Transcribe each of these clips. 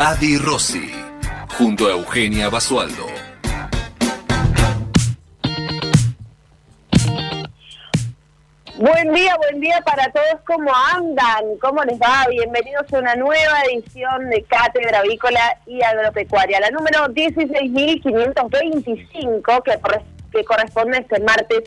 Adi Rossi, junto a Eugenia Basualdo. Buen día, buen día para todos. ¿Cómo andan? ¿Cómo les va? Bienvenidos a una nueva edición de Cátedra Avícola y Agropecuaria, la número 16.525, que, que corresponde este martes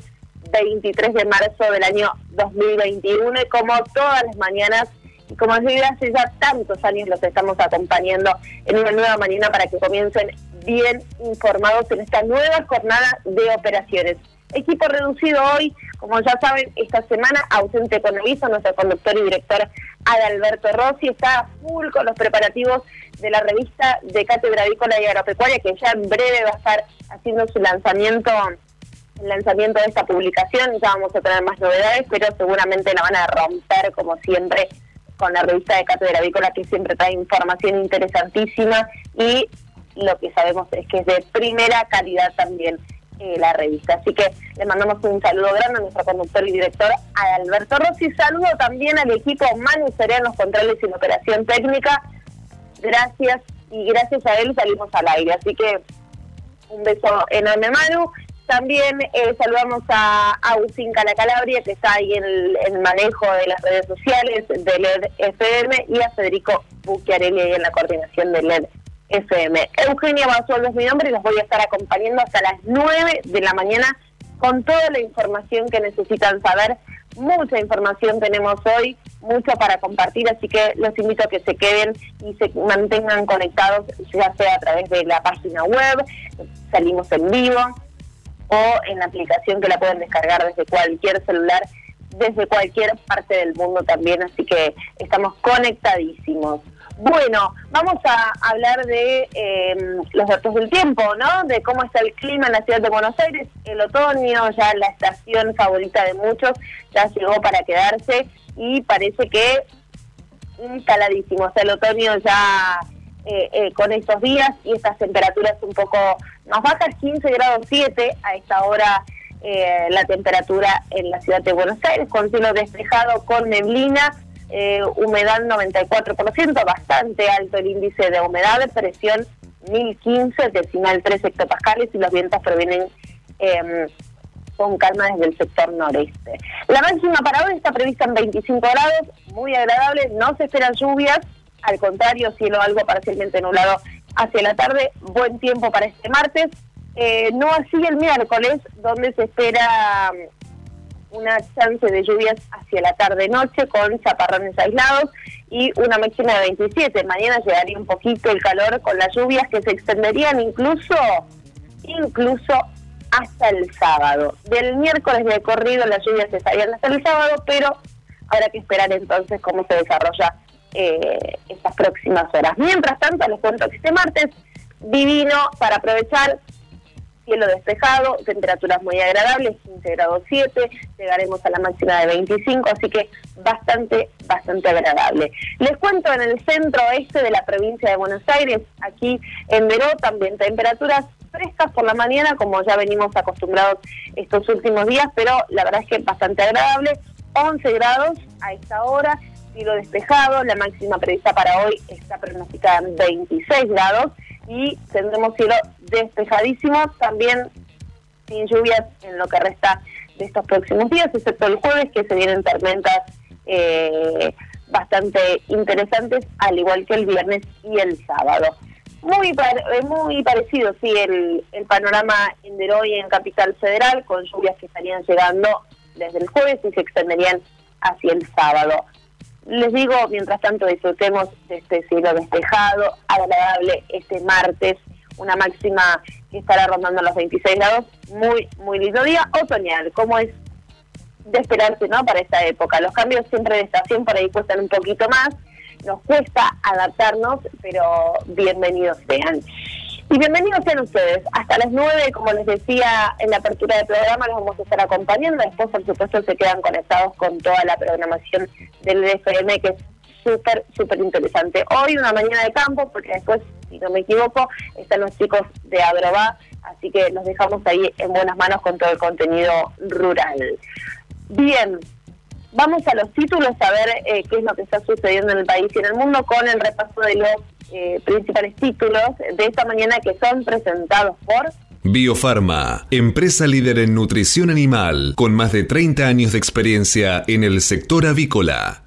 23 de marzo del año 2021. Y como todas las mañanas, y como les hace ya tantos años los estamos acompañando en una nueva mañana para que comiencen bien informados en esta nueva jornada de operaciones. Equipo reducido hoy, como ya saben, esta semana ausente con aviso, nuestro conductor y director Adalberto Rossi está full con los preparativos de la revista de Cátedra Avícola y Agropecuaria, que ya en breve va a estar haciendo su lanzamiento el lanzamiento de esta publicación, ya vamos a tener más novedades, pero seguramente la van a romper como siempre con la revista de Cátedra Avícola que siempre trae información interesantísima y lo que sabemos es que es de primera calidad también eh, la revista. Así que le mandamos un saludo grande a nuestro conductor y director, a Alberto Rossi. Saludo también al equipo Manu en los controles y la operación técnica. Gracias y gracias a él salimos al aire. Así que un beso enorme, Manu. También eh, saludamos a Agustín Calacalabria, que está ahí en el, manejo de las redes sociales de LED FM, y a Federico Bucchiarelli en la coordinación de LED FM. Eugenia Basualdo es mi nombre y los voy a estar acompañando hasta las 9 de la mañana con toda la información que necesitan saber. Mucha información tenemos hoy, mucho para compartir, así que los invito a que se queden y se mantengan conectados, ya sea a través de la página web, salimos en vivo, o en la aplicación que la pueden descargar desde cualquier celular, desde cualquier parte del mundo también, así que estamos conectadísimos. Bueno, vamos a hablar de em, los datos del tiempo, ¿no? De cómo está el clima en la ciudad de Buenos Aires. El otoño, ya la estación favorita de muchos, ya llegó para quedarse y parece que instaladísimo. O sea, el otoño ya eh, eh, con estos días y estas temperaturas un poco más bajas, 15 grados 7 a esta hora eh, la temperatura en la ciudad de Buenos Aires, con cielo despejado, con neblina, humedad 94%, bastante alto el índice de humedad, presión 1015, decimal 3 hectopascales y los vientos provienen em, con calma desde el sector noreste. La máxima para hoy está prevista en 25 grados, muy agradable, no se esperan lluvias, al contrario, cielo algo parcialmente nublado hacia la tarde, buen tiempo para este martes, eh, no así el miércoles, donde se espera mm, una chance de lluvias hacia la tarde-noche con chaparrones aislados y una máxima de 27. Mañana llegaría un poquito el calor con las lluvias que se extenderían incluso, incluso hasta el sábado. Del miércoles de corrido las lluvias estarían hasta el sábado, pero habrá que esperar entonces cómo se desarrolla eh, estas próximas horas. Mientras tanto, les cuento que este martes, divino para aprovechar, cielo despejado, temperaturas muy agradables, 15 grados 7, llegaremos a la máxima de 25, así que bastante, bastante agradable. Les cuento en el centro oeste de la provincia de Buenos Aires, aquí en Veró, también temperaturas frescas por la mañana, como ya venimos acostumbrados estos últimos días, pero la verdad es que bastante agradable, 11 grados a esta hora, cielo despejado, la máxima prevista para hoy está pronosticada en 26 grados y tendremos cielo despejadísimo, también sin lluvias en lo que resta de estos próximos días, excepto el jueves que se vienen tormentas eh, bastante interesantes, al igual que el viernes y el sábado. Muy, eh, muy parecido, sí, el, el panorama en Deroy en Capital Federal, con lluvias que estarían llegando desde el jueves y se extenderían hacia el sábado. Les digo, mientras tanto, disfrutemos de este cielo despejado, agradable este martes, una máxima que estará rondando los 26 grados, muy, muy lindo día, otoñal, como es de esperarse, ¿no? Para esta época. Los cambios siempre de estación por ahí cuestan un poquito más, nos cuesta adaptarnos, pero bienvenidos sean. Y bienvenidos sean ustedes. Hasta las 9, como les decía en la apertura del programa, los vamos a estar acompañando. Después, por supuesto, se quedan conectados con toda la programación del FM, que es súper, súper interesante. Hoy una mañana de campo, porque después, si no me equivoco, están los chicos de Agrobá, así que los dejamos ahí en buenas manos con todo el contenido rural. Bien, vamos a los títulos a ver eh, qué es lo que está sucediendo en el país y en el mundo con el repaso de los eh, principales títulos de esta mañana que son presentados por... Biofarma, empresa líder en nutrición animal, con más de 30 años de experiencia en el sector avícola.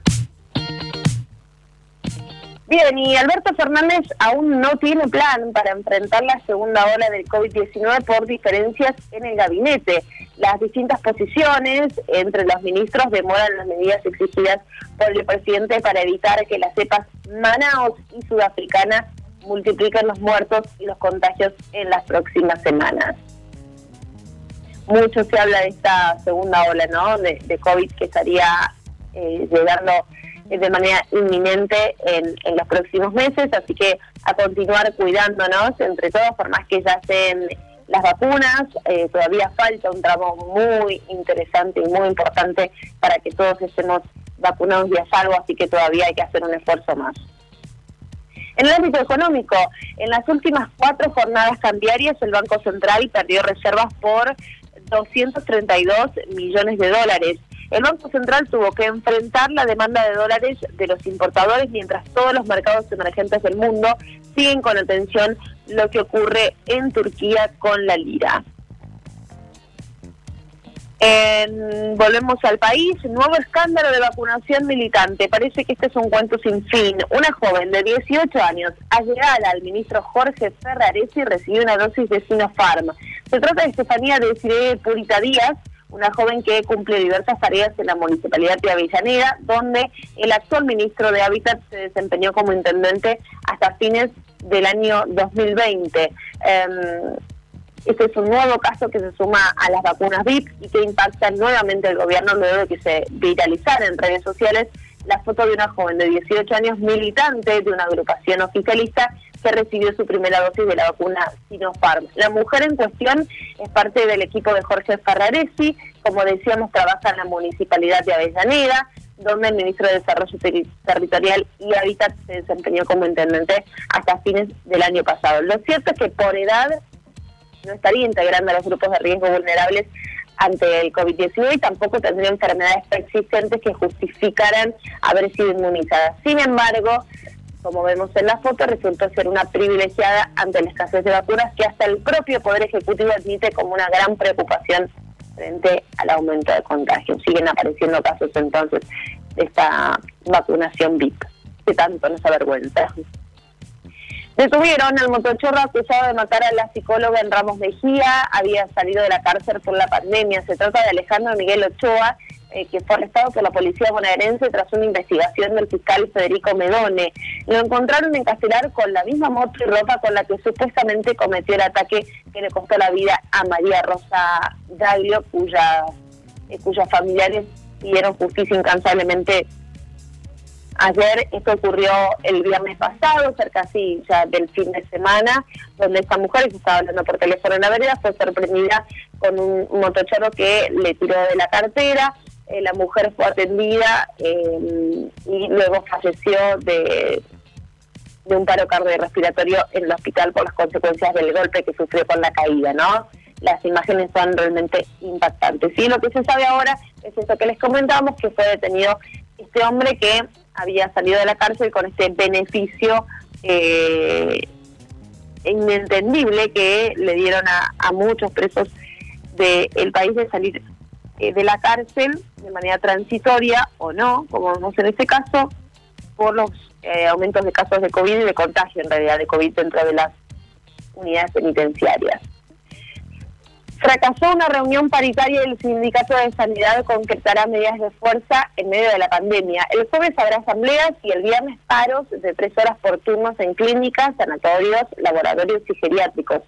Bien, y Alberto Fernández aún no tiene plan para enfrentar la segunda ola del COVID-19 por diferencias en el gabinete. Las distintas posiciones entre los ministros demoran las medidas exigidas por el presidente para evitar que las cepas Manaus y Sudafricana multipliquen los muertos y los contagios en las próximas semanas. Mucho se habla de esta segunda ola ¿no? de, COVID que estaría eh, llegando de manera inminente en, los próximos meses, así que a continuar cuidándonos entre todos, por más que ya estén las vacunas, eh, todavía falta un tramo muy interesante y muy importante para que todos estemos vacunados y a salvo, así que todavía hay que hacer un esfuerzo más. En el ámbito económico, en las últimas cuatro jornadas cambiarias, el Banco Central perdió reservas por 232 millones de dólares. El Banco Central tuvo que enfrentar la demanda de dólares de los importadores mientras todos los mercados emergentes del mundo siguen con atención lo que ocurre en Turquía con la lira. volvemos al país, nuevo escándalo de vacunación militante. Parece que este es un cuento sin fin. Una joven de 18 años, allegada al ministro Jorge Ferraresi, recibió una dosis de Sinopharm. Se trata de Estefanía de Purita Díaz, una joven que cumple diversas tareas en la municipalidad de Avellaneda, donde el actual ministro de Hábitat se desempeñó como intendente hasta fines del año 2020. Em, este es un nuevo caso que se suma a las vacunas VIP y que impacta nuevamente al gobierno luego de que se viralizara en redes sociales la foto de una joven de 18 años militante de una agrupación oficialista que recibió su primera dosis de la vacuna Sinopharm. La mujer en cuestión es parte del equipo de Jorge Ferraresi, como decíamos, trabaja en la municipalidad de Avellaneda, donde el ministro de Desarrollo Territorial y Hábitat se desempeñó como intendente hasta fines del año pasado. Lo cierto es que por edad no estaría integrando a los grupos de riesgo vulnerables ante el COVID-19 y tampoco tendría enfermedades persistentes que justificaran haber sido inmunizada. Sin embargo, como vemos en la foto, resultó ser una privilegiada ante la escasez de vacunas que hasta el propio Poder Ejecutivo admite como una gran preocupación frente al aumento de contagios. Siguen apareciendo casos entonces de esta vacunación VIP, que tanto nos avergüenza. Detuvieron al motochorro acusado de matar a la psicóloga en Ramos Mejía, había salido de la cárcel por la pandemia. Se trata de Alejandro Miguel Ochoa, eh, que fue arrestado por la policía bonaerense tras una investigación del fiscal Federico Medone. Lo encontraron en Castelar con la misma moto y ropa con la que supuestamente cometió el ataque que le costó la vida a María Rosa Gaglio, cuya, eh, cuyos familiares pidieron justicia incansablemente Ayer esto ocurrió el viernes pasado, cerca así ya del fin de semana, donde esta mujer que estaba hablando por teléfono en la vereda fue sorprendida con un, motochero que le tiró de la cartera, eh, la mujer fue atendida eh, y luego falleció de, de un paro cardiorrespiratorio en el hospital por las consecuencias del golpe que sufrió con la caída, ¿no? Las imágenes son realmente impactantes. Y lo que se sabe ahora es eso que les comentábamos, que fue detenido este hombre que había salido de la cárcel con este beneficio eh, inentendible que le dieron a, a muchos presos del país de salir eh, de la cárcel de manera transitoria o no, como vemos en este caso, por los eh, aumentos de casos de COVID y de contagio en realidad de COVID dentro de las unidades penitenciarias. Fracasó una reunión paritaria del Sindicato de Sanidad concretará medidas de fuerza en medio de la pandemia. El jueves habrá asambleas y el viernes paros de tres horas por turnos en clínicas, sanatorios, laboratorios y geriátricos.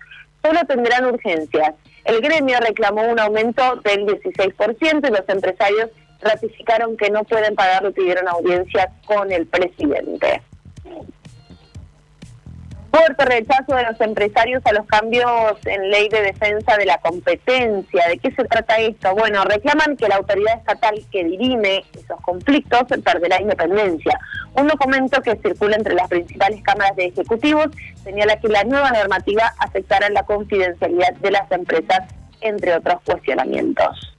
Solo tendrán urgencias. El gremio reclamó un aumento del 16% y los empresarios ratificaron que no pueden pagar y pidieron audiencia con el presidente. Fuerte rechazo de los empresarios a los cambios en ley de defensa de la competencia. ¿De qué se trata esto? Bueno, reclaman que la autoridad estatal que dirime esos conflictos perderá independencia. Un documento que circula entre las principales cámaras de ejecutivos señala que la nueva normativa afectará la confidencialidad de las empresas, entre otros cuestionamientos.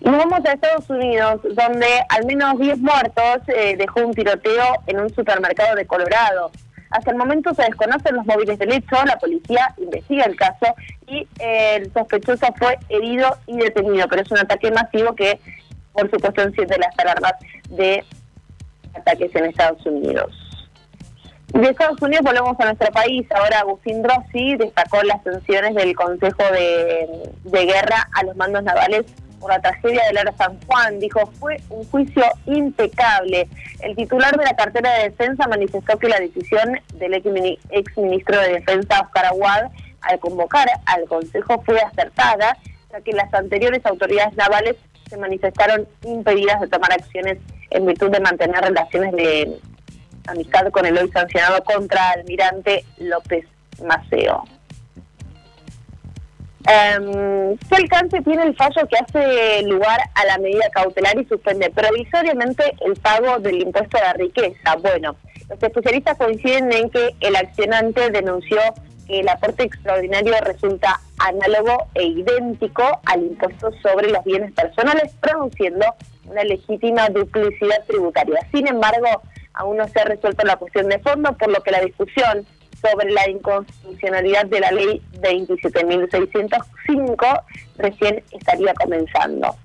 Y nos vamos a Estados Unidos, donde al menos 10 muertos eh, dejó un tiroteo en un supermercado de Colorado. Hasta el momento se desconocen los móviles del hecho, la policía investiga el caso y el sospechoso fue herido y detenido, pero es un ataque masivo que, por supuesto, enciende las alarmas de ataques en Estados Unidos. De Estados Unidos volvemos a nuestro país. Ahora Agustín Rossi destacó las sanciones del Consejo de Guerra a los mandos navales por la tragedia del Aro San Juan. Dijo, fue un juicio impecable. El titular de la cartera de defensa manifestó que la decisión del ex ministro de Defensa, Oscar Aguad, al convocar al Consejo fue acertada, ya que las anteriores autoridades navales se manifestaron impedidas de tomar acciones en virtud de mantener relaciones de amistad con el hoy sancionado contra almirante López Maceo. Um, ¿Qué alcance tiene el fallo que hace lugar a la medida cautelar y suspende provisoriamente el pago del impuesto a la riqueza? Bueno, los especialistas coinciden en que el accionante denunció que el aporte extraordinario resulta análogo e idéntico al impuesto sobre los bienes personales, produciendo una legítima duplicidad tributaria. Sin embargo, aún no se ha resuelto la cuestión de fondo, por lo que la discusión sobre la inconstitucionalidad de la ley 27.605 recién estaría comenzando.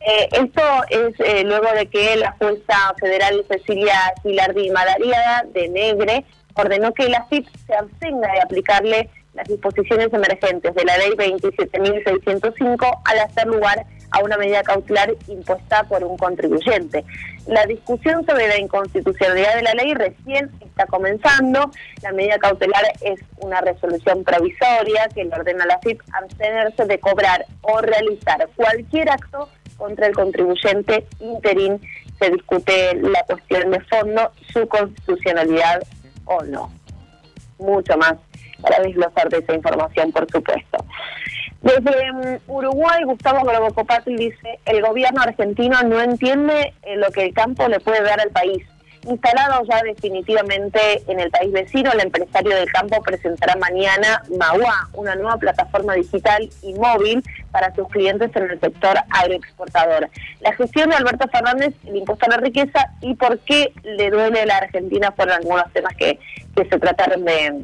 Eh, esto es eh, luego de que la jueza federal Cecilia Gilardi Madariaga de Negre ordenó que la FIP se abstenga de aplicarle las disposiciones emergentes de la ley 27.605 al hacer lugar a una medida cautelar impuesta por un contribuyente. La discusión sobre la inconstitucionalidad de la ley recién está comenzando. La medida cautelar es una resolución provisoria que le ordena a la FIP abstenerse de cobrar o realizar cualquier acto contra el contribuyente interín. Se discute la cuestión de fondo, su constitucionalidad o no. Mucho más para desglosar de esa información, por supuesto. Desde mm, Uruguay, Gustavo Globocopatl dice, el gobierno argentino no entiende eh, lo que el campo le puede dar al país. Instalado ya definitivamente en el país vecino, el empresario del campo presentará mañana Magua, una nueva plataforma digital y móvil para sus clientes en el sector agroexportador. La gestión de Alberto Fernández, el impuesto a la riqueza y por qué le duele a la Argentina fueron algunos temas que, que se trataron de,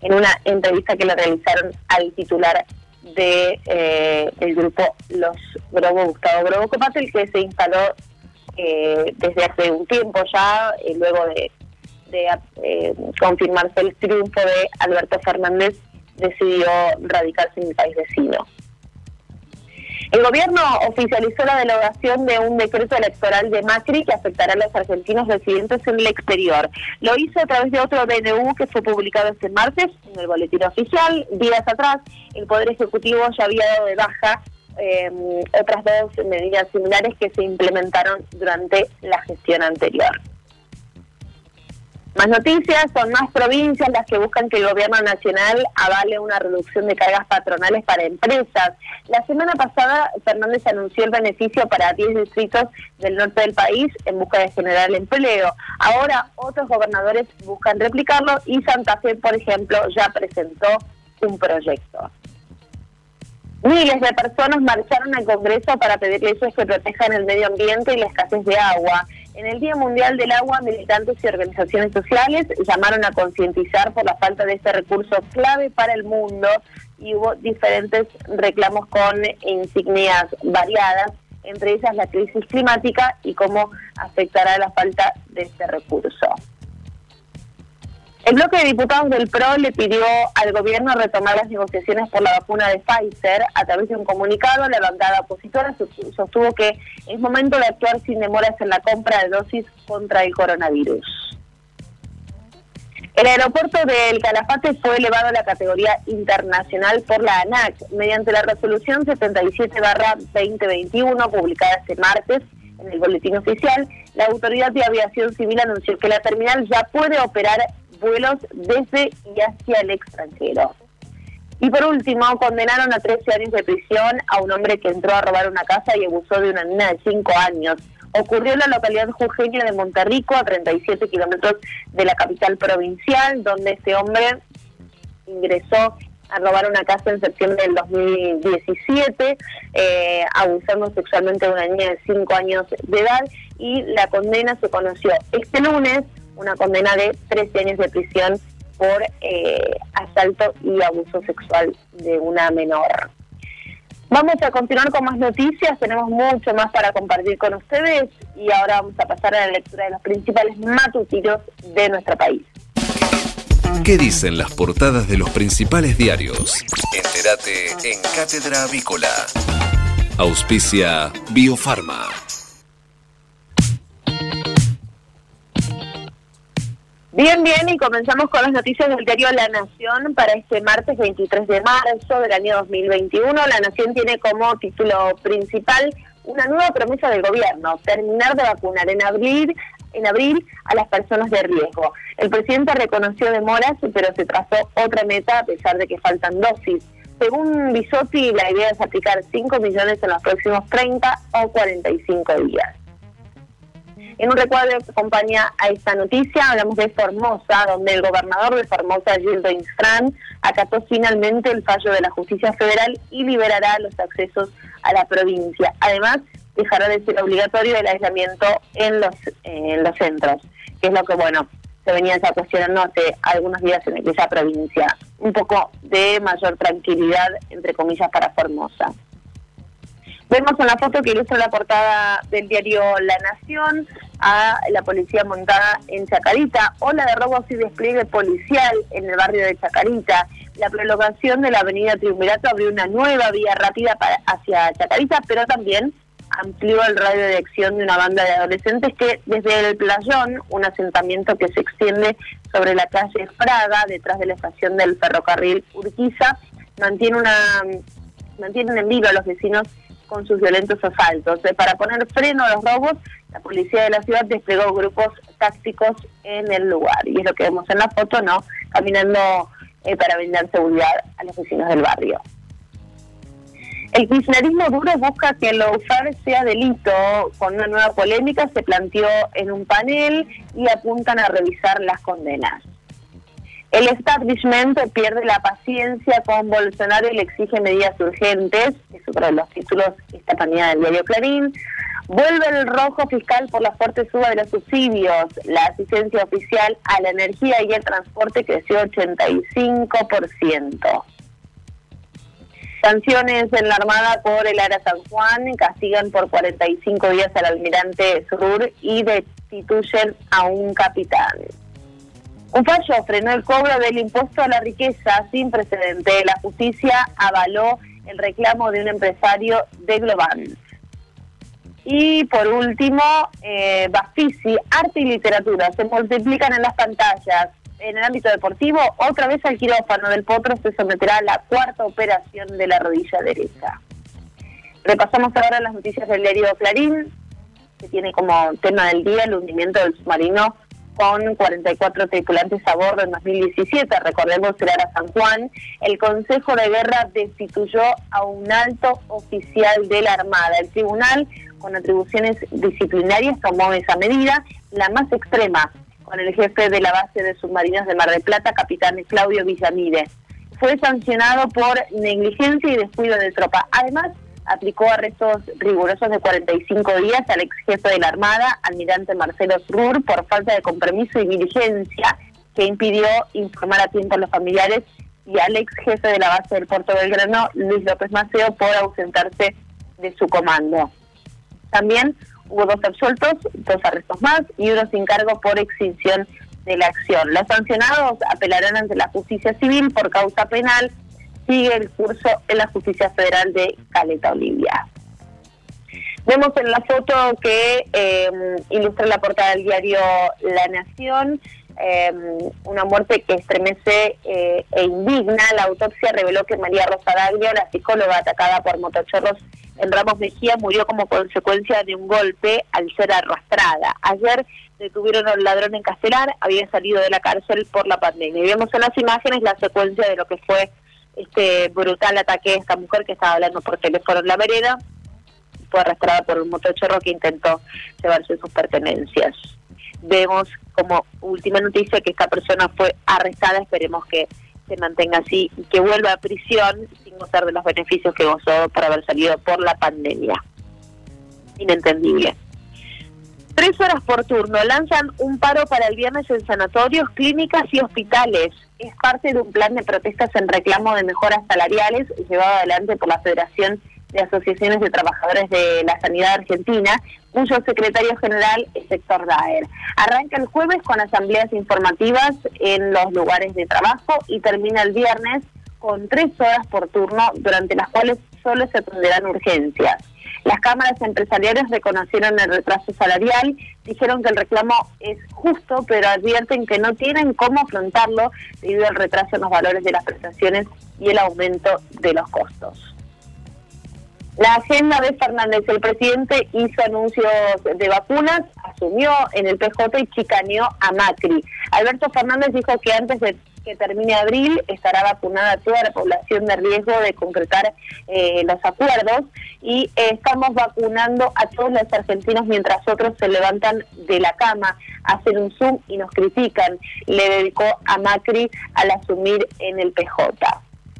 en una entrevista que le realizaron al titular de eh, el grupo Los Grobo, Gustavo Grobo Copatel, que se instaló eh, desde hace un tiempo ya, eh, luego de, de confirmarse el triunfo de Alberto Fernández, decidió radicarse en el país vecino. El gobierno oficializó la derogación de un decreto electoral de Macri que afectará a los argentinos residentes en el exterior. Lo hizo a través de otro DNU que fue publicado este martes en el boletín oficial. Días atrás, el Poder Ejecutivo ya había dado de baja eh, otras dos medidas similares que se implementaron durante la gestión anterior. Más noticias, son más provincias las que buscan que el gobierno nacional avale una reducción de cargas patronales para empresas. La semana pasada Fernández anunció el beneficio para 10 distritos del norte del país en busca de generar empleo. Ahora otros gobernadores buscan replicarlo y Santa Fe, por ejemplo, ya presentó un proyecto. Miles de personas marcharon al Congreso para pedir leyes que protejan el medio ambiente y la escasez de agua. En el Día Mundial del Agua, militantes y organizaciones sociales llamaron a concientizar por la falta de este recurso clave para el mundo y hubo diferentes reclamos con insignias variadas, entre ellas la crisis climática y cómo afectará la falta de este recurso. El bloque de diputados del PRO le pidió al gobierno retomar las negociaciones por la vacuna de Pfizer. A través de un comunicado, la bancada opositora sostuvo que es momento de actuar sin demoras en la compra de dosis contra el coronavirus. El aeropuerto del Calafate fue elevado a la categoría internacional por la ANAC mediante la resolución 77-2021 publicada este martes en el boletín oficial. La Autoridad de Aviación Civil anunció que la terminal ya puede operar vuelos desde y hacia el extranjero. Y por último, condenaron a 13 años de prisión a un hombre que entró a robar una casa y abusó de una niña de 5 años ocurrió en la localidad jujeña de Monterrico, a 37 kilómetros de la capital provincial, donde este hombre ingresó a robar una casa en septiembre del 2017, eh, abusando sexualmente de una niña de 5 años de edad y la condena se conoció este lunes, una condena de 13 años de prisión por eh, asalto y abuso sexual de una menor. Vamos a continuar con más noticias, tenemos mucho más para compartir con ustedes y ahora vamos a pasar a la lectura de los principales matutinos de nuestro país. ¿Qué dicen las portadas de los principales diarios? Entérate en Cátedra Avícola. Auspicia Biofarma. Bien, bien, y comenzamos con las noticias del diario La Nación para este martes 23 de marzo del año 2021. La Nación tiene como título principal una nueva promesa del gobierno, terminar de vacunar en abril, en abril a las personas de riesgo. El presidente reconoció demoras, pero se trazó otra meta a pesar de que faltan dosis. Según Bisotti, la idea es aplicar 5 millones en los próximos 30 o 45 días. En un recuadro que acompaña a esta noticia, hablamos de Formosa, donde el gobernador de Formosa, Gildo Instrand, acató finalmente el fallo de la justicia federal y liberará los accesos a la provincia. Además, dejará de ser obligatorio el aislamiento en los, en los centros, que es lo que, bueno, se venía ya cuestionando hace algunos días en aquella provincia. Un poco de mayor tranquilidad, entre comillas, para Formosa. Vemos en la foto que ilustra la portada del diario La Nación a la policía montada en Chacarita, ola de robos y despliegue policial en el barrio de Chacarita. La prolongación de la avenida Triunvirato abrió una nueva vía rápida para, hacia Chacarita, pero también amplió el radio de acción de una banda de adolescentes que desde el Playón, un asentamiento que se extiende sobre la calle Fraga, detrás de la estación del ferrocarril Urquiza, mantiene una mantienen en vivo a los vecinos con sus violentos asaltos. Eh, para poner freno a los robos, la policía de la ciudad desplegó grupos tácticos en el lugar. Y es lo que vemos en la foto, ¿no? Caminando eh, para brindar seguridad a los vecinos del barrio. El kirchnerismo duro busca que el usar sea delito. Con una nueva polémica se planteó en un panel y apuntan a revisar las condenas. El establishment pierde la paciencia con Bolsonaro y le exige medidas urgentes, es otro de los títulos esta mañana del diario Clarín. Vuelve el rojo fiscal por la fuerte suba de los subsidios. La asistencia oficial a la energía y el transporte creció 85%. Sanciones en la Armada por el Ara San Juan castigan por 45 días al almirante Sur y destituyen a un capitán. Un fallo frenó el cobro del impuesto a la riqueza sin precedente. La justicia avaló el reclamo de un empresario de Global. Y por último, eh, arte y literatura se multiplican en las pantallas. En el ámbito deportivo, otra vez al quirófano del Potro se someterá a la cuarta operación de la rodilla derecha. Repasamos ahora las noticias del diario Clarín, que tiene como tema del día el hundimiento del submarino con 44 tripulantes a bordo en 2017. Recordemos que era San Juan. El Consejo de Guerra destituyó a un alto oficial de la Armada. El tribunal, con atribuciones disciplinarias, tomó esa medida, la más extrema, con el jefe de la base de submarinos de Mar del Plata, capitán Claudio Villamide. Fue sancionado por negligencia y descuido de tropa. Además, aplicó arrestos rigurosos de 45 días al ex jefe de la Armada, almirante Marcelo Srur, por falta de compromiso y diligencia que impidió informar a tiempo a los familiares y al ex jefe de la base del puerto Belgrano, Luis López Maceo, por ausentarse de su comando. También hubo dos absueltos, dos arrestos más y uno sin cargo por extinción de la acción. Los sancionados apelarán ante la justicia civil por causa penal sigue el curso en la Justicia Federal de Caleta Olivia. Vemos en la foto que eh, ilustra la portada del diario La Nación em, una muerte que estremece eh, e indigna. La autopsia reveló que María Rosa Daglio, la psicóloga atacada por motochorros en Ramos Mejía, murió como consecuencia de un golpe al ser arrastrada. Ayer detuvieron al ladrón en Castelar, había salido de la cárcel por la pandemia. Y vemos en las imágenes la secuencia de lo que fue este brutal ataque a esta mujer que estaba hablando por teléfono en la vereda, fue arrastrada por un motochorro que intentó llevarse sus pertenencias. Vemos como última noticia que esta persona fue arrestada, esperemos que se mantenga así y que vuelva a prisión sin gozar de los beneficios que gozó por haber salido por la pandemia. Inentendible. Tres horas por turno lanzan un paro para el viernes en sanatorios, clínicas y hospitales. Es parte de un plan de protestas en reclamo de mejoras salariales llevado adelante por la Federación de Asociaciones de Trabajadores de la Sanidad Argentina, cuyo secretario general es Héctor Daer. Arranca el jueves con asambleas informativas en los lugares de trabajo y termina el viernes con tres horas por turno, durante las cuales solo se atenderán urgencias. Las cámaras empresariales reconocieron el retraso salarial, dijeron que el reclamo es justo, pero advierten que no tienen cómo afrontarlo debido al retraso en los valores de las prestaciones y el aumento de los costos. La agenda de Fernández, el presidente hizo anuncios de vacunas, asumió en el PJ y chicaneó a Macri. Alberto Fernández dijo que antes de que termine abril estará vacunada toda la población de riesgo de concretar eh, los acuerdos y estamos vacunando a todos los argentinos mientras otros se levantan de la cama, hacen un Zoom y nos critican. Le dedicó a Macri al asumir en el PJ.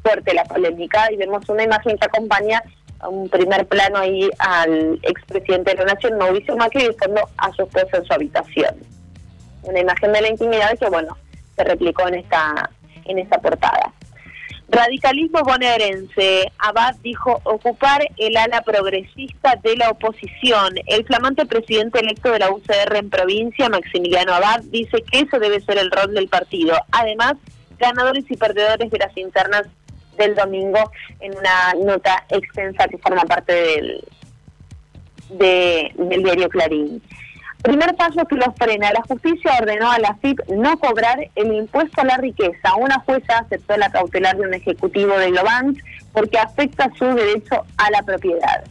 Fuerte la polémica y vemos una imagen que acompaña un primer plano ahí al expresidente de la Nación, Mauricio Macri, buscando a su esposa en su habitación. Una imagen de la intimidad que, bueno, se replicó en esta, en esta portada. Radicalismo bonaerense. Abad dijo ocupar el ala progresista de la oposición. El flamante presidente electo de la UCR en provincia, Maximiliano Abad, dice que eso debe ser el rol del partido. Además, ganadores y perdedores de las internas del domingo en una nota extensa que forma parte del, del diario Clarín. Primer paso que lo frena. La justicia ordenó a la FIP no cobrar el impuesto a la riqueza. Una jueza aceptó la cautelar de un ejecutivo de Globant porque afecta su derecho a la propiedad.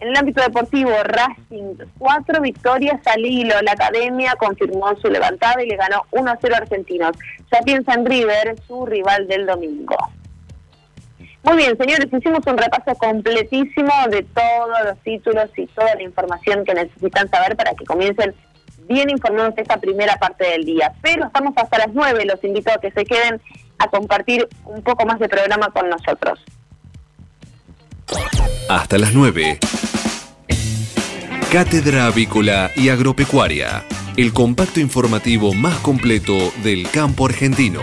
En el ámbito deportivo, Racing, cuatro victorias al hilo. La academia confirmó su levantada y le ganó 1-0 a Argentinos. Ya piensa en River, su rival del domingo. Muy bien, señores, hicimos un repaso completísimo de todos los títulos y toda la información que necesitan saber para que comiencen bien informados esta primera parte del día. Pero estamos hasta las 9, los invito a que se queden a compartir un poco más de programa con nosotros. Hasta las 9. Cátedra Avícola y Agropecuaria, el compacto informativo más completo del campo argentino.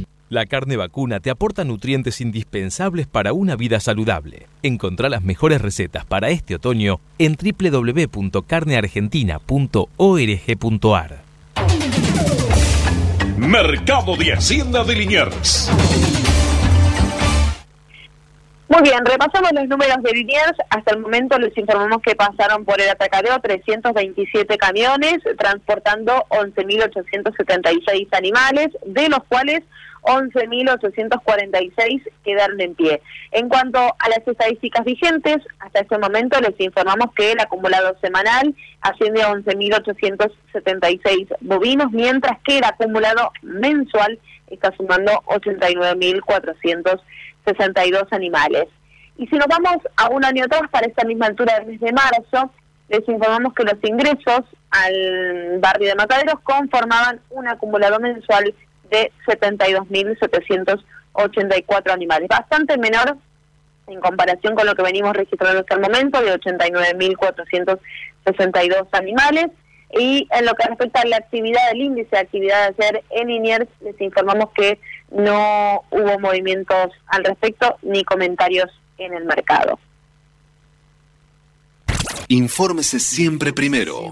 La carne vacuna te aporta nutrientes indispensables para una vida saludable. Encontrá las mejores recetas para este otoño en www.carneargentina.org.ar. Mercado de Hacienda de Liniers. Muy bien, repasamos los números de Liniers. Hasta el momento les informamos que pasaron por el atacadeo 327 camiones, transportando 11.876 animales, de los cuales 11.846 quedaron en pie. En cuanto a las estadísticas vigentes, hasta este momento les informamos que el acumulado semanal asciende a 11.876 bovinos, mientras que el acumulado mensual está sumando 89.462 animales. Y si nos vamos a un año atrás, para esta misma altura del mes de marzo, les informamos que los ingresos al barrio de Mataderos conformaban un acumulado mensual de 72.784 animales, bastante menor en comparación con lo que venimos registrando hasta el momento, de 89.462 animales. Y en lo que respecta a la actividad, del índice de actividad de ayer en INIERS, les informamos que no hubo movimientos al respecto ni comentarios en el mercado. Infórmese siempre primero.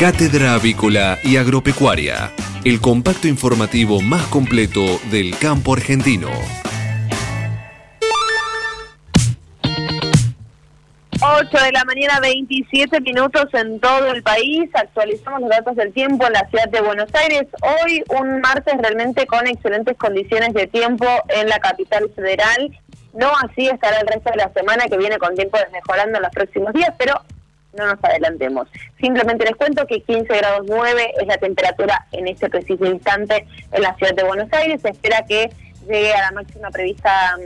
Cátedra Avícola y Agropecuaria. El compacto informativo más completo del campo argentino. 8 de la mañana, 27 minutos en todo el país. Actualizamos los datos del tiempo en la ciudad de Buenos Aires. Hoy, un martes realmente con excelentes condiciones de tiempo en la capital federal. No así estará el resto de la semana que viene con tiempo desmejorando los próximos días, pero no nos adelantemos. Simplemente les cuento que 15 grados 9 es la temperatura en este preciso instante en la ciudad de Buenos Aires. Se espera que llegue a la máxima prevista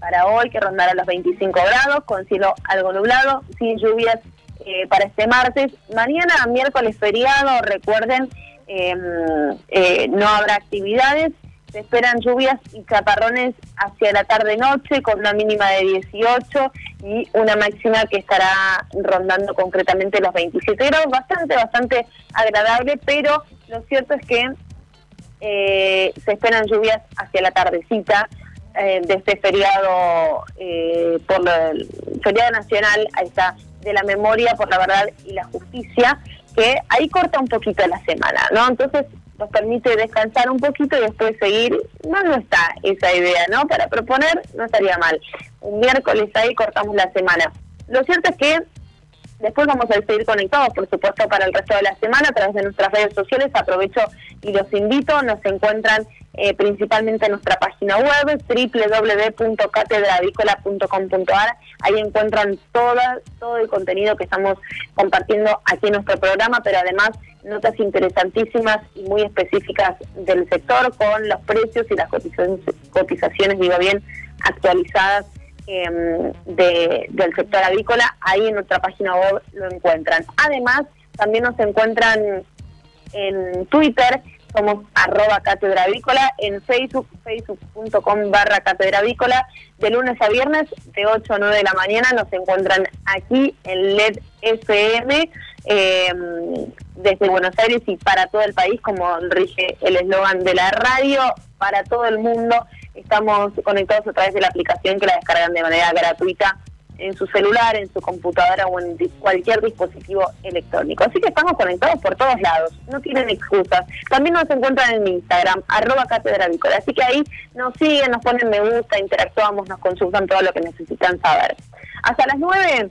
para hoy, que rondará los 25 grados, con cielo algo nublado, sin lluvias eh, para este martes. Mañana, miércoles feriado, recuerden, em, eh, no habrá actividades. Se esperan lluvias y chaparrones hacia la tarde-noche con una mínima de 18 y una máxima que estará rondando concretamente los 27 grados. Bastante, bastante agradable, pero lo cierto es que eh, se esperan lluvias hacia la tardecita eh, de este feriado eh, por el feriado nacional ahí está de la memoria por la verdad y la justicia que ahí corta un poquito la semana no entonces nos permite descansar un poquito y después seguir no no está esa idea no para proponer no estaría mal un miércoles ahí cortamos la semana lo cierto es que Después vamos a seguir conectados, por supuesto, para el resto de la semana a través de nuestras redes sociales. Aprovecho y los invito. Nos encuentran eh, principalmente en nuestra página web www.catedravícola.com.ar. Ahí encuentran toda, todo el contenido que estamos compartiendo aquí en nuestro programa, pero además notas interesantísimas y muy específicas del sector con los precios y las cotizaciones, cotizaciones digo bien, actualizadas Em, de, del sector avícola, ahí en nuestra página web lo encuentran. Además, también nos encuentran en Twitter, somos arroba cátedra avícola, en Facebook, facebook.com barra cátedra avícola, de lunes a viernes, de 8 a 9 de la mañana, nos encuentran aquí en LED FM, em, desde Buenos Aires y para todo el país, como rige el eslogan de la radio, para todo el mundo Estamos conectados a través de la aplicación que la descargan de manera gratuita en su celular, en su computadora o en cualquier dispositivo electrónico. Así que estamos conectados por todos lados, no tienen excusas. También nos encuentran en Instagram, arroba cátedra Así que ahí nos siguen, nos ponen me gusta, interactuamos, nos consultan todo lo que necesitan saber. Hasta las 9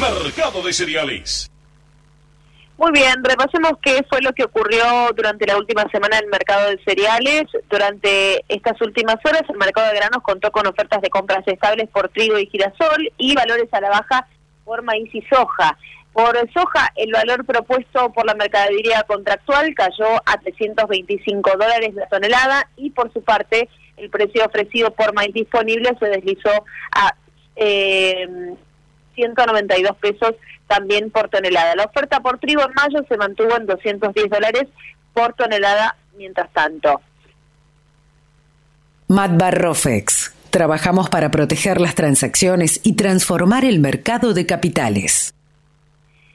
Mercado de Cereales. Muy bien, repasemos qué fue lo que ocurrió durante la última semana en el mercado de cereales. Durante estas últimas horas, el mercado de granos contó con ofertas de compras estables por trigo y girasol y valores a la baja por maíz y soja. Por soja, el valor propuesto por la mercadería contractual cayó a 325 dólares la tonelada y por su parte el precio ofrecido por maíz disponible se deslizó a eh, 192 pesos también por tonelada. La oferta por trigo en mayo se mantuvo en 210 dólares por tonelada mientras tanto. Matbarrofex. Trabajamos para proteger las transacciones y transformar el mercado de capitales.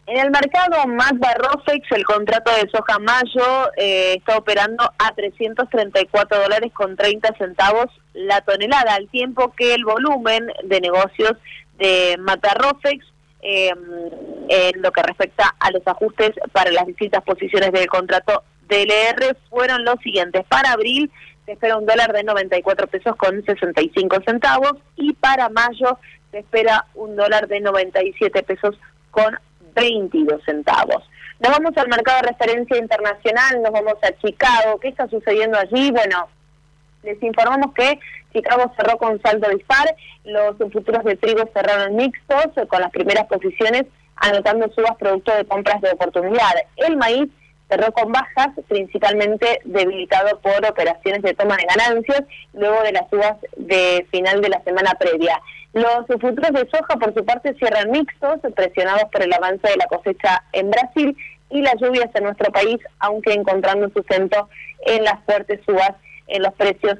En el mercado Matbarrofex, el contrato de soja mayo eh, está operando a 334 dólares con 30 centavos la tonelada, al tiempo que el volumen de negocios de Matarrofex em, en lo que respecta a los ajustes para las distintas posiciones del contrato DLR fueron los siguientes. Para abril se espera un dólar de 94 pesos con 65 centavos y para mayo se espera un dólar de 97 pesos con 22 centavos. Nos vamos al mercado de referencia internacional, nos vamos a Chicago. ¿Qué está sucediendo allí? Bueno, les informamos que Chicago cerró con saldo dispar, los futuros de trigo cerraron mixtos con las primeras posiciones anotando subas producto de compras de oportunidad. El maíz cerró con bajas, principalmente debilitado por operaciones de toma de ganancias luego de las subas de final de la semana previa. Los futuros de soja, por su parte, cierran mixtos, presionados por el avance de la cosecha en Brasil y las lluvias en nuestro país, aunque encontrando sustento en las fuertes subas en los precios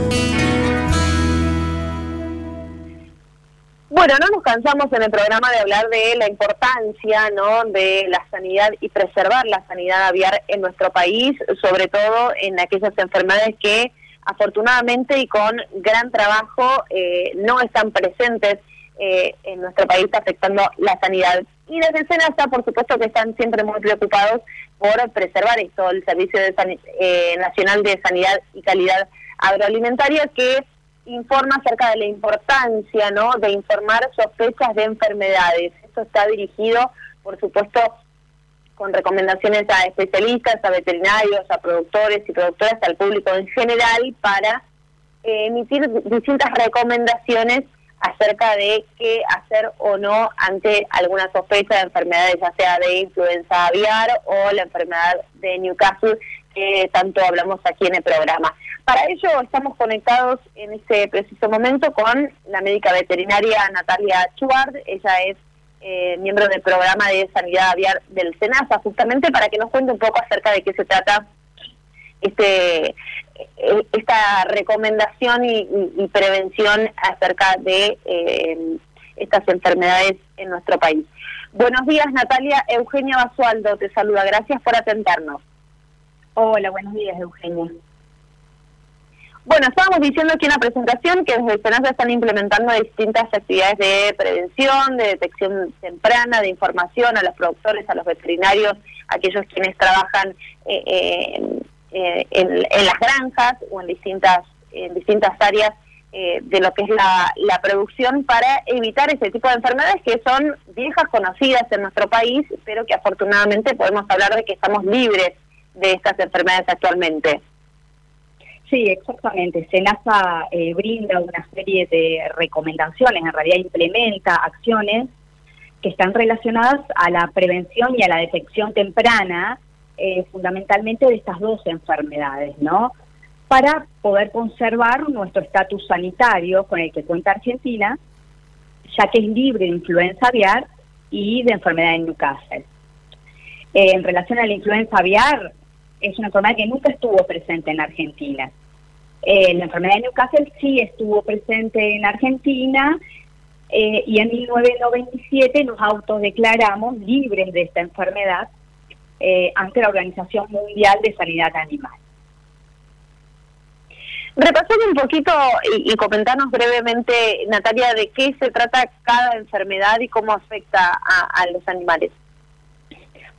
Bueno, no nos cansamos en el programa de hablar de la importancia ¿no? de la sanidad y preservar la sanidad aviar en nuestro país, sobre todo en aquellas enfermedades que afortunadamente y con gran trabajo eh, no están presentes eh, en nuestro país afectando la sanidad. Y desde SENASA, por supuesto que están siempre muy preocupados por preservar esto, el Servicio de eh, Nacional de Sanidad y Calidad Agroalimentaria, que informa acerca de la importancia ¿no? de informar sospechas de enfermedades. Esto está dirigido, por supuesto, con recomendaciones a especialistas, a veterinarios, a productores y productoras, al público en general, para eh, emitir distintas recomendaciones acerca de qué hacer o no ante alguna sospecha de enfermedades, ya sea de influenza aviar o la enfermedad de Newcastle, que tanto hablamos aquí en el programa. Para ello estamos conectados en este preciso momento con la médica veterinaria Natalia Chuard. Ella es eh, miembro del programa de sanidad aviar del SENASA, justamente para que nos cuente un poco acerca de qué se trata este eh, esta recomendación y, prevención acerca de eh, estas enfermedades en nuestro país. Buenos días, Natalia. Eugenia Basualdo te saluda. Gracias por atendernos. Hola, buenos días, Eugenia. Bueno, estábamos diciendo aquí en la presentación que desde Esperanza están implementando distintas actividades de prevención, de detección temprana, de información a los productores, a los veterinarios, aquellos quienes trabajan eh, eh, en, las granjas o en distintas, en distintas áreas eh, de lo que es la producción para evitar ese tipo de enfermedades que son viejas conocidas en nuestro país, pero que afortunadamente podemos hablar de que estamos libres de estas enfermedades actualmente. Sí, exactamente. SENASA eh, brinda una serie de recomendaciones, en realidad implementa acciones que están relacionadas a la prevención y a la detección temprana, eh, fundamentalmente de estas dos enfermedades, ¿no? Para poder conservar nuestro estatus sanitario con el que cuenta Argentina, ya que es libre de influenza aviar y de enfermedad de Newcastle. Eh, en relación a la influenza aviar, es una enfermedad que nunca estuvo presente en Argentina. Eh, la enfermedad de Newcastle sí estuvo presente en Argentina eh, y en 1997 nos autodeclaramos libres de esta enfermedad eh, ante la Organización Mundial de Sanidad Animal. Repasemos un poquito y, y, comentarnos brevemente, Natalia, de qué se trata cada enfermedad y cómo afecta a los animales.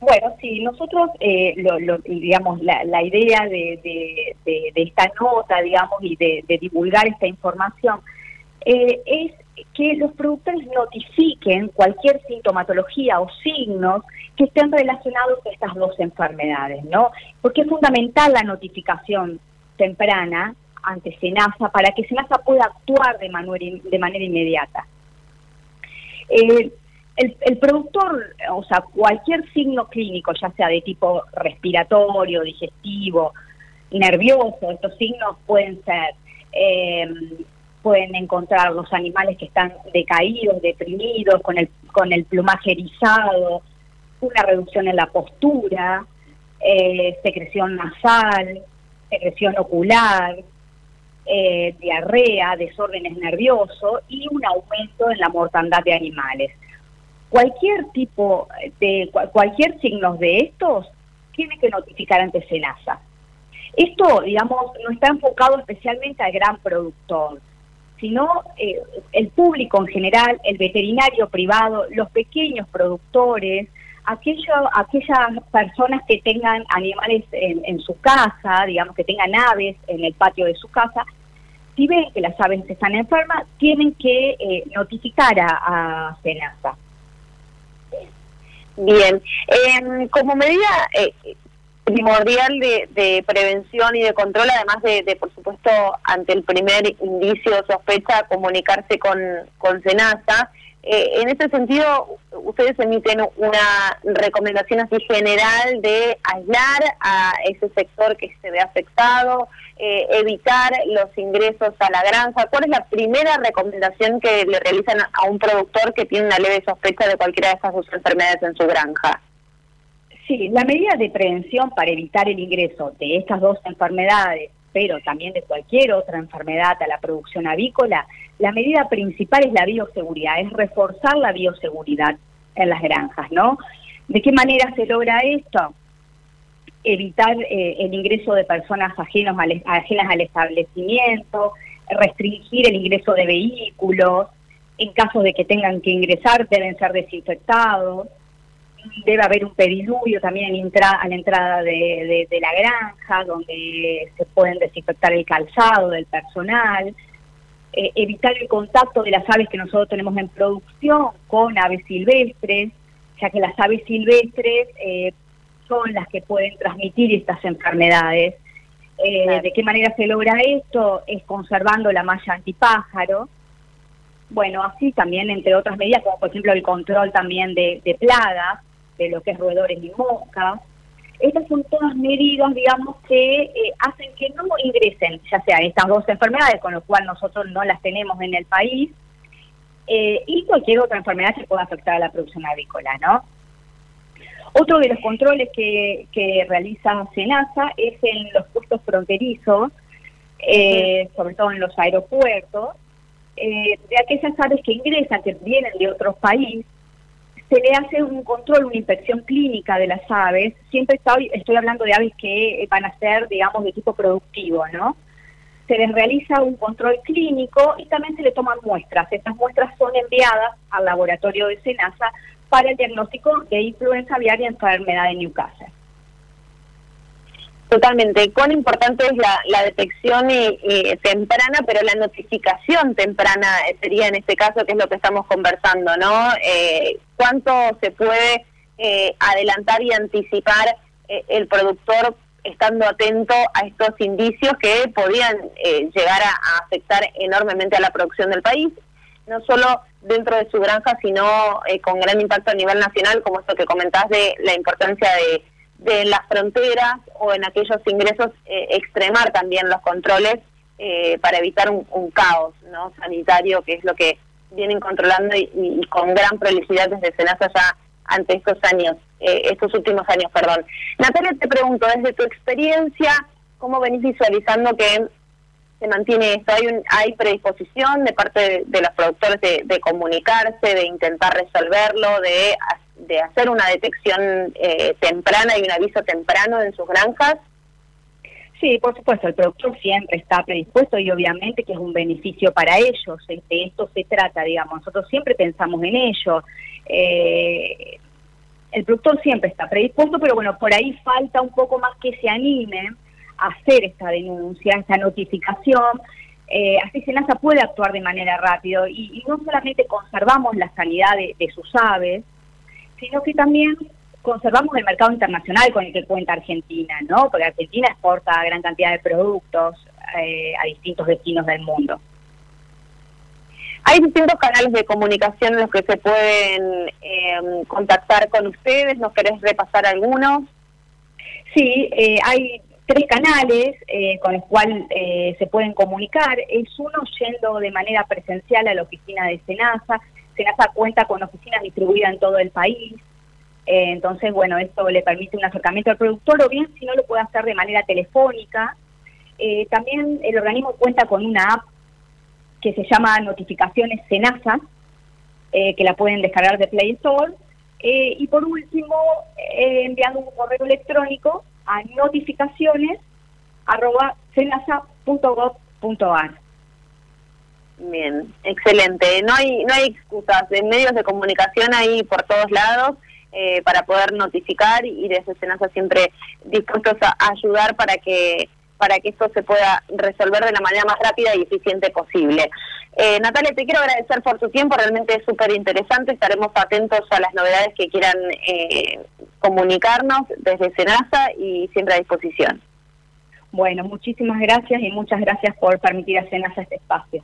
Bueno, sí, nosotros, eh, lo, digamos, la, idea de, esta nota, digamos, y de, divulgar esta información eh, es que los productores notifiquen cualquier sintomatología o signos que estén relacionados a estas dos enfermedades, ¿no? Porque es fundamental la notificación temprana ante SENASA para que SENASA pueda actuar de manera, de manera inmediata. Eh, el, productor, o sea, cualquier signo clínico, ya sea de tipo respiratorio, digestivo, nervioso, estos signos pueden ser, eh, pueden encontrar los animales que están decaídos, deprimidos, con el, con el plumaje erizado, una reducción en la postura, eh, secreción nasal, secreción ocular, eh, diarrea, desórdenes nerviosos y un aumento en la mortandad de animales cualquier tipo de cualquier signo de estos tiene que notificar ante SENASA. Esto, digamos, no está enfocado especialmente al gran productor, sino eh, el público en general, el veterinario privado, los pequeños productores, aquello, aquellas personas que tengan animales en, su casa, digamos que tengan aves en el patio de su casa, si ven que las aves están enfermas, tienen que eh, notificar a, a Senasa. Bien, em, como medida eh, primordial de, prevención y de control, además de, por supuesto, ante el primer indicio o sospecha, comunicarse con, con SENASA, eh, en ese sentido, ustedes emiten una recomendación así general de aislar a ese sector que se ve afectado, eh, evitar los ingresos a la granja. ¿Cuál es la primera recomendación que le realizan a un productor que tiene una leve sospecha de cualquiera de estas dos enfermedades en su granja? Sí, la medida de prevención para evitar el ingreso de estas dos enfermedades pero también de cualquier otra enfermedad a la producción avícola, la medida principal es la bioseguridad, es reforzar la bioseguridad en las granjas, ¿no? ¿De qué manera se logra esto? Evitar eh, el ingreso de personas ajenos ajenas al establecimiento, restringir el ingreso de vehículos, en caso de que tengan que ingresar deben ser desinfectados, debe haber un pediluvio también en a la entrada de, la granja, donde se pueden desinfectar el calzado del personal, eh, evitar el contacto de las aves que nosotros tenemos en producción con aves silvestres, ya que las aves silvestres eh, son las que pueden transmitir estas enfermedades. Eh, ¿De qué manera se logra esto? Es conservando la malla antipájaro. Bueno, así también, entre otras medidas, como por ejemplo el control también de plagas, de lo que es roedores y moscas. Estas son todas medidas, digamos, que eh, hacen que no ingresen, ya sea estas dos enfermedades, con lo cual nosotros no las tenemos en el país, eh, y cualquier otra enfermedad que pueda afectar a la producción agrícola, ¿no? Otro de los controles que, que realiza SENASA es en los puestos fronterizos, eh, sobre todo en los aeropuertos, de aquellas aves que ingresan, que vienen de otros países, se le hace un control, una inspección clínica de las aves. Siempre estoy, estoy hablando de aves que van a ser, digamos, de tipo productivo, ¿no? Se les realiza un control clínico y también se le toman muestras. Estas muestras son enviadas al laboratorio de SENASA para el diagnóstico de influenza aviar y enfermedad de Newcastle. Totalmente. Cuán importante es la, detección temprana, pero la notificación temprana sería en este caso, que es lo que estamos conversando, ¿no? Eh, ¿Cuánto se puede eh, adelantar y anticipar eh, el productor estando atento a estos indicios que podían llegar a, afectar enormemente a la producción del país? No solo dentro de su granja, sino con gran impacto a nivel nacional, como esto que comentás de la importancia de de las fronteras o en aquellos ingresos eh, extremar también los controles eh, para evitar un, caos no sanitario que es lo que vienen controlando y, con gran prolijidad desde Senasa ya ante estos años, eh, estos últimos años, perdón. Natalia, te pregunto, desde tu experiencia, ¿cómo venís visualizando que se mantiene esto? ¿Hay, un, hay predisposición de parte de, los productores de, de, comunicarse, de intentar resolverlo, de de hacer una detección eh, temprana y un aviso temprano en sus granjas? Sí, por supuesto, el productor siempre está predispuesto y obviamente que es un beneficio para ellos. De esto se trata, digamos. Nosotros siempre pensamos en ello. Eh, el productor siempre está predispuesto, pero bueno, por ahí falta un poco más que se animen a hacer esta denuncia, esta notificación. Eh, así Senasa puede actuar de manera rápida y, no solamente conservamos la sanidad de sus aves, sino que también conservamos el mercado internacional con el que cuenta Argentina, ¿no? Porque Argentina exporta gran cantidad de productos eh, a distintos destinos del mundo. Hay distintos canales de comunicación en los que se pueden em, contactar con ustedes. ¿Nos querés repasar algunos? Sí, eh, hay tres canales eh, con los cuales se pueden comunicar. Es uno yendo de manera presencial a la oficina de SENASA, SENASA cuenta con oficinas distribuidas en todo el país, eh, entonces, bueno, esto le permite un acercamiento al productor o bien si no lo puede hacer de manera telefónica. Eh, también el organismo cuenta con una app que se llama Notificaciones SENASA, eh, que la pueden descargar de Play Store. y por último, enviando un correo electrónico a notificaciones. Bien, excelente. No hay no hay excusas. En medios de comunicación ahí por todos lados eh, para poder notificar y desde Senasa siempre dispuestos a ayudar para que para que esto se pueda resolver de la manera más rápida y eficiente posible. Eh, Natalia, te quiero agradecer por tu tiempo, realmente es súper interesante, estaremos atentos a las novedades que quieran eh, comunicarnos desde Senasa y siempre a disposición. Bueno, muchísimas gracias y muchas gracias por permitir a Senasa este espacio.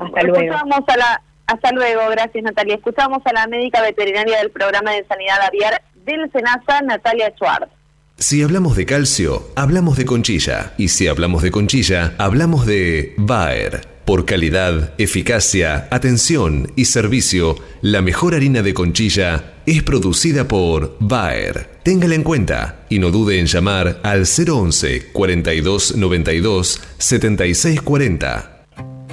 Hasta luego. A la, hasta luego, gracias Natalia. Escuchamos a la médica veterinaria del programa de sanidad aviar del Senasa, Natalia Schwartz. Si hablamos de calcio, hablamos de conchilla. Y si hablamos de conchilla, hablamos de Bayer. Por calidad, eficacia, atención y servicio, la mejor harina de conchilla es producida por Bayer. Téngala en cuenta y no dude en llamar al 011 42 92 76 40.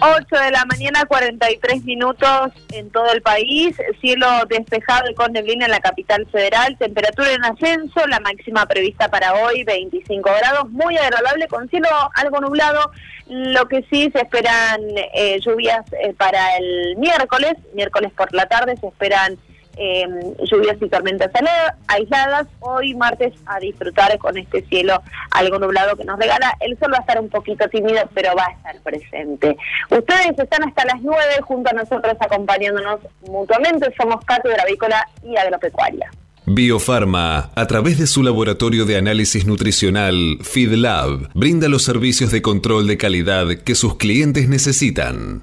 8 de la mañana, 43 minutos en todo el país, cielo despejado y con neblina en la capital federal, temperatura en ascenso, la máxima prevista para hoy 25 grados, muy agradable con cielo algo nublado, lo que sí se esperan eh, lluvias eh, para el miércoles, miércoles por la tarde se esperan eh, lluvias y tormentas aisladas. Hoy martes a disfrutar con este cielo algo nublado que nos regala. El sol va a estar un poquito tímido, pero va a estar presente. Ustedes están hasta las 9 junto a nosotros acompañándonos mutuamente. Somos Cátedra Avícola y Agropecuaria. Biofarma, a través de su laboratorio de análisis nutricional, FeedLab, brinda los servicios de control de calidad que sus clientes necesitan.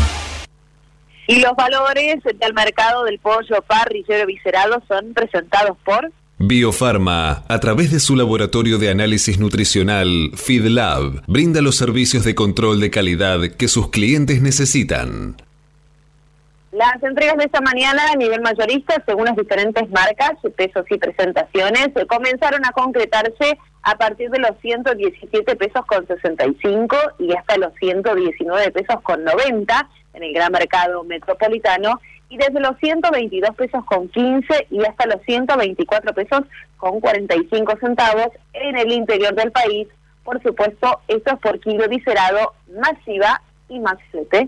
Y los valores del mercado del pollo parrillero eviscerado son presentados por Biofarma, a través de su laboratorio de análisis nutricional, FeedLab, brinda los servicios de control de calidad que sus clientes necesitan. Las entregas de esta mañana a nivel mayorista, según las diferentes marcas, pesos y presentaciones, comenzaron a concretarse a partir de los 117 pesos con 65 y hasta los 119 pesos con 90 en el gran mercado metropolitano y desde los 122 pesos con 15 y hasta los 124 pesos con 45 centavos en el interior del país. Por supuesto, esto es por kilo dicerado, masiva y más flete.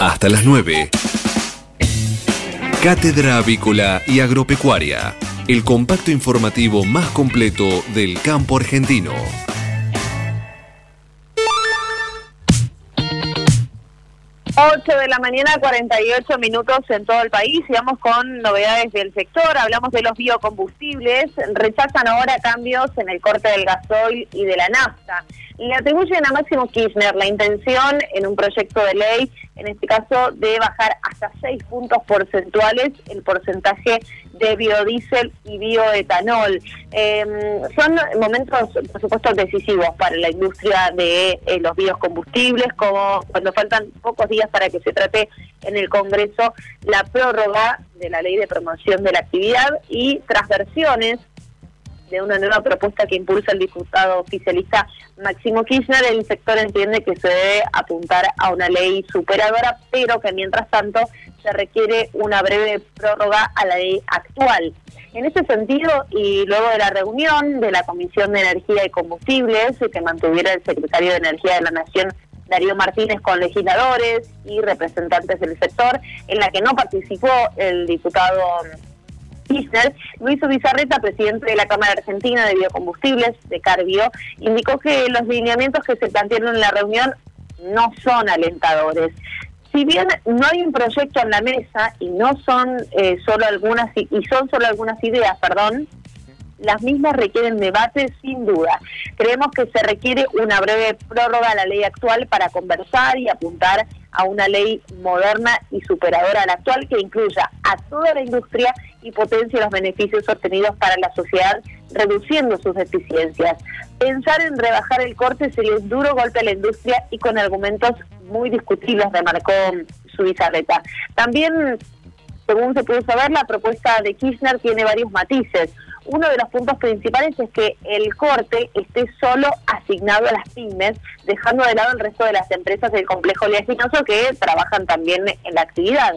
Hasta las 9. Cátedra Avícola y Agropecuaria, el compacto informativo más completo del campo argentino. 8 de la mañana, 48 minutos en todo el país. Y vamos con novedades del sector. Hablamos de los biocombustibles. Rechazan ahora cambios en el corte del gasoil y de la nafta. Le atribuyen a Máximo Kirchner la intención en un proyecto de ley, en este caso, de bajar hasta 6 puntos porcentuales el porcentaje de biodiesel y bioetanol. Em, son momentos, por supuesto, decisivos para la industria de eh, los biocombustibles, como cuando faltan pocos días para que se trate en el Congreso la prórroga de la ley de promoción de la actividad y transversiones de una nueva propuesta que impulsa el diputado oficialista Máximo Kirchner, el sector entiende que se debe apuntar a una ley superadora, pero que mientras tanto se requiere una breve prórroga a la ley actual. En ese sentido, y luego de la reunión de la Comisión de Energía y Combustibles que mantuviera el secretario de Energía de la Nación, Darío Martínez, con legisladores y representantes del sector, en la que no participó el diputado Kirchner, Luis Bizarreta, presidente de la Cámara Argentina de Biocombustibles, de Carbio, indicó que los lineamientos que se plantearon en la reunión no son alentadores. Si bien no hay un proyecto en la mesa y no son eh, solo algunas y son solo algunas ideas, perdón, las mismas requieren debate sin duda. Creemos que se requiere una breve prórroga a la ley actual para conversar y apuntar a una ley moderna y superadora a la actual que incluya a toda la industria y potencie los beneficios obtenidos para la sociedad, reduciendo sus deficiencias. Pensar en rebajar el corte sería un duro golpe a la industria y con argumentos muy discutibles, remarcó Subizarreta. También, según se pudo saber, la propuesta de Kirchner tiene varios matices uno de los puntos principales es que el corte esté solo asignado a las pymes, dejando de lado el resto de las empresas del complejo oleaginoso que trabajan también en la actividad.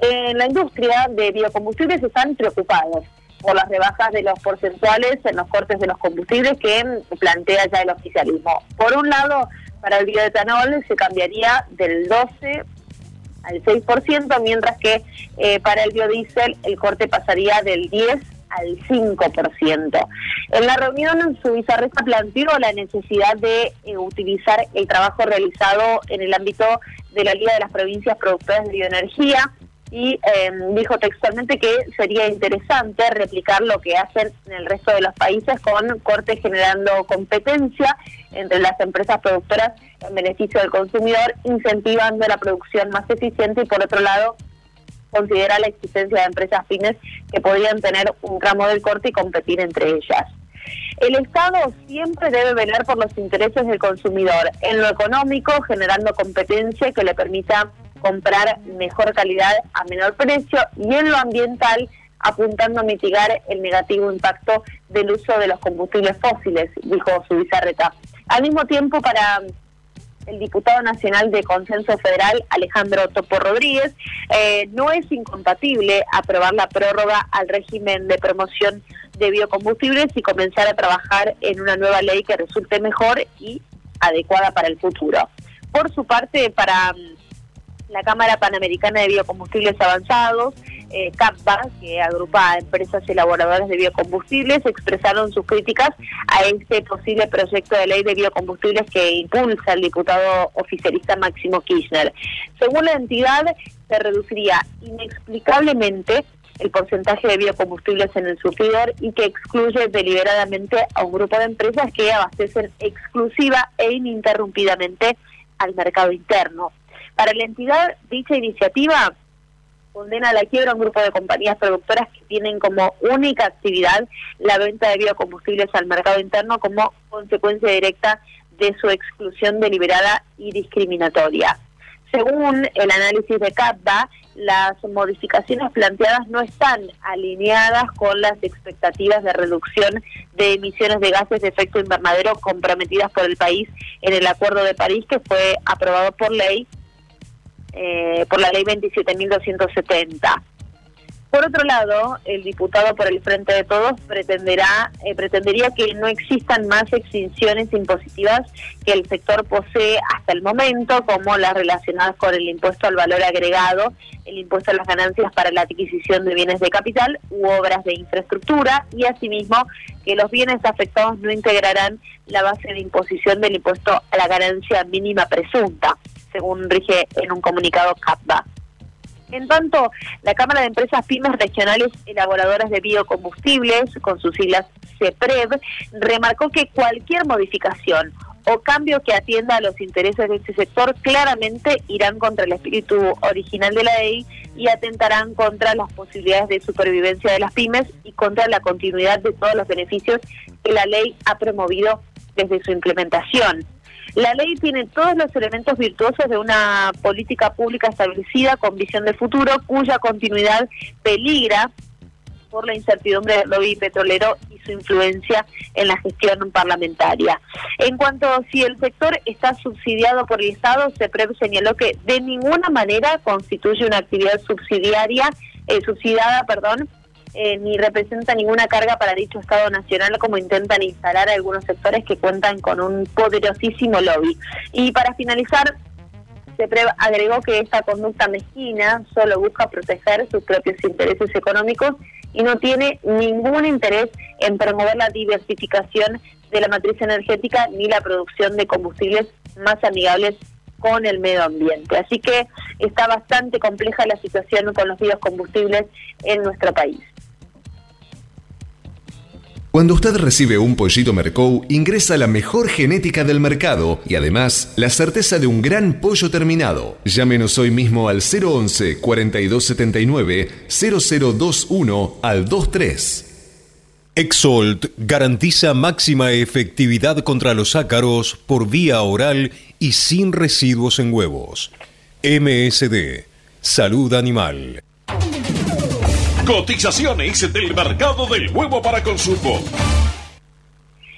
En la industria de biocombustibles están preocupados por las rebajas de los porcentuales en los cortes de los combustibles que plantea ya el oficialismo. Por un lado, para el bioetanol se cambiaría del 12 al 6%, mientras que eh, para el biodiesel el corte pasaría del 10 al 5%. En la reunión, su vicerresta planteó la necesidad de eh, utilizar el trabajo realizado en el ámbito de la Liga de las Provincias Productoras de Bioenergía y em, dijo textualmente que sería interesante replicar lo que hacen en el resto de los países con cortes generando competencia entre las empresas productoras en beneficio del consumidor, incentivando la producción más eficiente y por otro lado considera la existencia de empresas fines que podrían tener un tramo del corte y competir entre ellas. El Estado siempre debe velar por los intereses del consumidor, en lo económico generando competencia que le permita comprar mejor calidad a menor precio y en lo ambiental apuntando a mitigar el negativo impacto del uso de los combustibles fósiles, dijo su bizarreta. Al mismo tiempo, para el diputado nacional de Consenso Federal, Alejandro Topo Rodríguez, eh, no es incompatible aprobar la prórroga al régimen de promoción de biocombustibles y comenzar a trabajar en una nueva ley que resulte mejor y adecuada para el futuro. Por su parte, para mm, la Cámara Panamericana de Biocombustibles Avanzados, eh, que agrupa a empresas elaboradoras de biocombustibles, expresaron sus críticas a este posible proyecto de ley de biocombustibles que impulsa el diputado oficialista Máximo Kirchner. Según la entidad, se reduciría inexplicablemente el porcentaje de biocombustibles en el surtidor y que excluye deliberadamente a un grupo de empresas que abastecen exclusiva e ininterrumpidamente al mercado interno. Para la entidad, dicha iniciativa condena a la quiebra a un grupo de compañías productoras que tienen como única actividad la venta de biocombustibles al mercado interno como consecuencia directa de su exclusión deliberada y discriminatoria. Según el análisis de CAPBA, las modificaciones planteadas no están alineadas con las expectativas de reducción de emisiones de gases de efecto invernadero comprometidas por el país en el Acuerdo de París que fue aprobado por ley eh, por la ley 27.270. Por otro lado, el diputado por el Frente de Todos pretenderá, eh, pretendería que no existan más extinciones impositivas que el sector posee hasta el momento, como las relacionadas con el impuesto al valor agregado, el impuesto a las ganancias para la adquisición de bienes de capital u obras de infraestructura, y asimismo que los bienes afectados no integrarán la base de imposición del impuesto a la ganancia mínima presunta según rige en un comunicado CAPBA. En tanto, la Cámara de Empresas Pymes Regionales Elaboradoras de Biocombustibles, con sus siglas CEPREV, remarcó que cualquier modificación o cambio que atienda a los intereses de este sector claramente irán contra el espíritu original de la ley y atentarán contra las posibilidades de supervivencia de las pymes y contra la continuidad de todos los beneficios que la ley ha promovido desde su implementación. La ley tiene todos los elementos virtuosos de una política pública establecida con visión de futuro, cuya continuidad peligra por la incertidumbre del lobby petrolero y su influencia en la gestión parlamentaria. En cuanto a si el sector está subsidiado por el Estado, se señaló que de ninguna manera constituye una actividad subsidiaria, eh, subsidiada, perdón, eh, ni representa ninguna carga para dicho Estado Nacional como intentan instalar algunos sectores que cuentan con un poderosísimo lobby. Y para finalizar, se agregó que esta conducta mezquina solo busca proteger sus propios intereses económicos y no tiene ningún interés en promover la diversificación de la matriz energética ni la producción de combustibles más amigables con el medio ambiente. Así que está bastante compleja la situación con los biocombustibles en nuestro país. Cuando usted recibe un pollito Mercou, ingresa la mejor genética del mercado y además la certeza de un gran pollo terminado. Llámenos hoy mismo al 011 4279 0021 al 23. Exolt garantiza máxima efectividad contra los ácaros por vía oral y sin residuos en huevos. MSD, Salud Animal. Cotizaciones del mercado del huevo para consumo.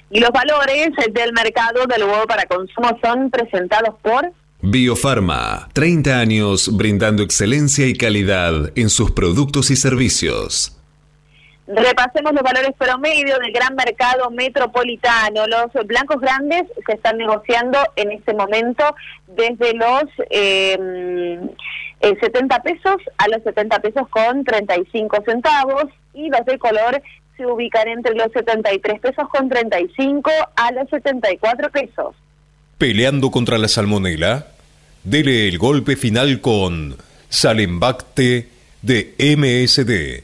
Y los valores del mercado del huevo para consumo son presentados por Biofarma, 30 años brindando excelencia y calidad en sus productos y servicios. Repasemos los valores promedio del gran mercado metropolitano. Los blancos grandes se están negociando en este momento desde los eh, 70 pesos a los 70 pesos con 35 centavos y los de color se ubican entre los 73 pesos con 35 a los 74 pesos. Peleando contra la salmonela, dele el golpe final con Salembacte de MSD,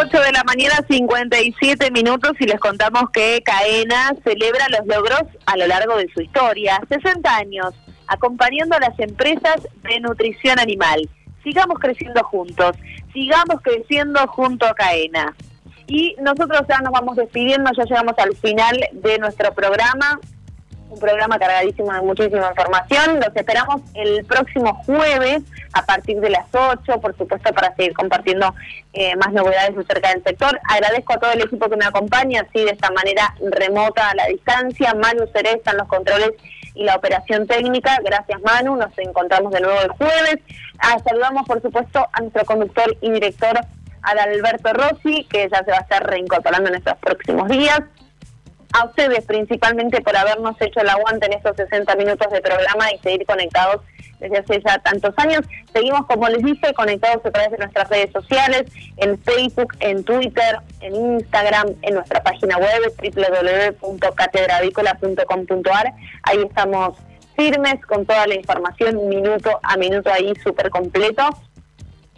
Ocho de la mañana, 57 minutos y les contamos que Caena celebra los logros a lo largo de su historia. 60 años, acompañando a las empresas de nutrición animal. Sigamos creciendo juntos, sigamos creciendo junto a Caena. Y nosotros ya nos vamos despidiendo, ya llegamos al final de nuestro programa un programa cargadísimo de muchísima información. Los esperamos el próximo jueves a partir de las 8, por supuesto, para seguir compartiendo eh, más novedades acerca del sector. Agradezco a todo el equipo que me acompaña, así de esta manera remota a la distancia. Manu Cereza en los controles y la operación técnica. Gracias, Manu. Nos encontramos de nuevo el jueves. Ah, saludamos, por supuesto, a nuestro conductor y director, Adalberto Rossi, que ya se va a estar reincorporando en estos próximos días a ustedes principalmente por habernos hecho el aguante en estos 60 minutos de programa y seguir conectados desde hace ya tantos años. Seguimos, como les dije, conectados a través de nuestras redes sociales, en Facebook, en Twitter, en Instagram, en nuestra página web www.catedravícola.com.ar. Ahí estamos firmes con toda la información minuto a minuto ahí súper completo.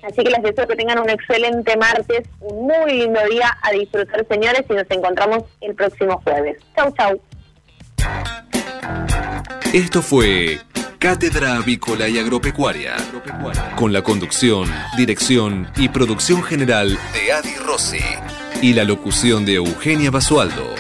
Así que les deseo que tengan un excelente martes, un muy lindo día a disfrutar, señores, y nos encontramos el próximo jueves. Chau, chau. Esto fue Cátedra Avícola y Agropecuaria, con la conducción, dirección y producción general de Adi Rossi y la locución de Eugenia Basualdo.